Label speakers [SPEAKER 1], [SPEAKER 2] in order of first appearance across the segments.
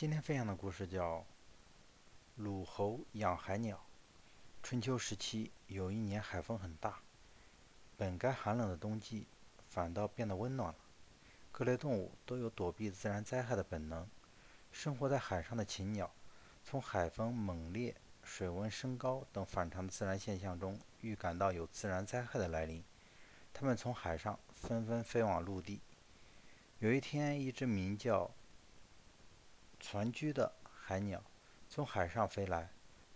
[SPEAKER 1] 今天分享的故事叫《鲁侯养海鸟》。春秋时期，有一年海风很大，本该寒冷的冬季反倒变得温暖了。各类动物都有躲避自然灾害的本能。生活在海上的禽鸟，从海风猛烈、水温升高等反常的自然现象中预感到有自然灾害的来临，它们从海上纷纷飞往陆地。有一天，一只名叫船居的海鸟从海上飞来，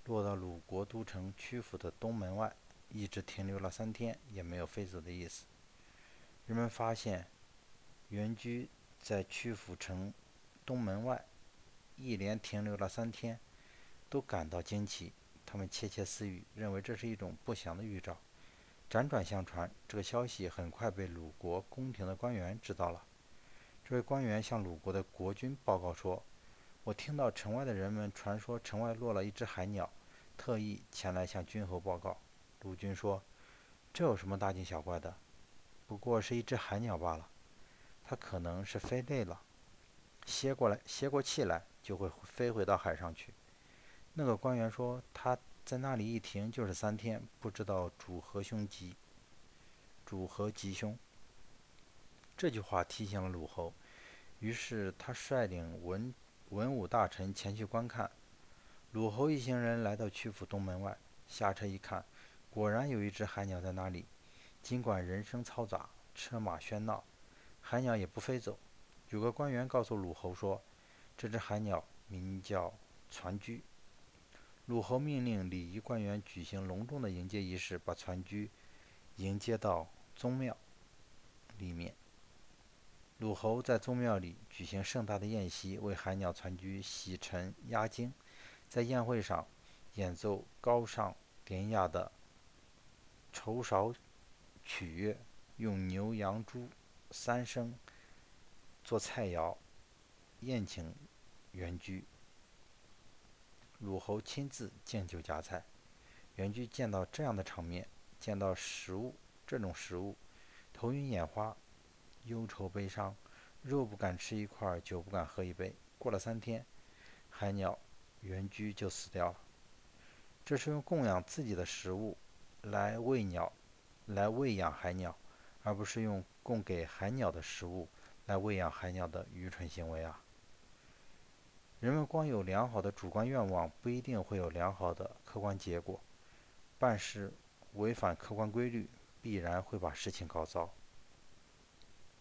[SPEAKER 1] 落到鲁国都城曲阜的东门外，一直停留了三天，也没有飞走的意思。人们发现，原居在曲阜城东门外，一连停留了三天，都感到惊奇。他们窃窃私语，认为这是一种不祥的预兆。辗转相传，这个消息很快被鲁国宫廷的官员知道了。这位官员向鲁国的国君报告说。我听到城外的人们传说城外落了一只海鸟，特意前来向君侯报告。鲁君说：“这有什么大惊小怪的？不过是一只海鸟罢了。它可能是飞累了，歇过来歇过气来，就会飞回到海上去。”那个官员说：“他在那里一停就是三天，不知道主何凶吉。主何吉凶？”这句话提醒了鲁侯，于是他率领文。文武大臣前去观看，鲁侯一行人来到曲阜东门外，下车一看，果然有一只海鸟在那里。尽管人声嘈杂，车马喧闹，海鸟也不飞走。有个官员告诉鲁侯说，这只海鸟名叫船居。鲁侯命令礼仪官员举行隆重的迎接仪式，把船居迎接到宗庙里面。鲁侯在宗庙里举行盛大的宴席，为海鸟传居洗尘压惊。在宴会上，演奏高尚典雅的酬韶曲乐，用牛羊猪三牲做菜肴，宴请原居。鲁侯亲自敬酒夹菜。原居见到这样的场面，见到食物这种食物，头晕眼花。忧愁悲伤，肉不敢吃一块，酒不敢喝一杯。过了三天，海鸟原居就死掉了。这是用供养自己的食物来喂鸟，来喂养海鸟，而不是用供给海鸟的食物来喂养海鸟的愚蠢行为啊！人们光有良好的主观愿望，不一定会有良好的客观结果。办事违反客观规律，必然会把事情搞糟。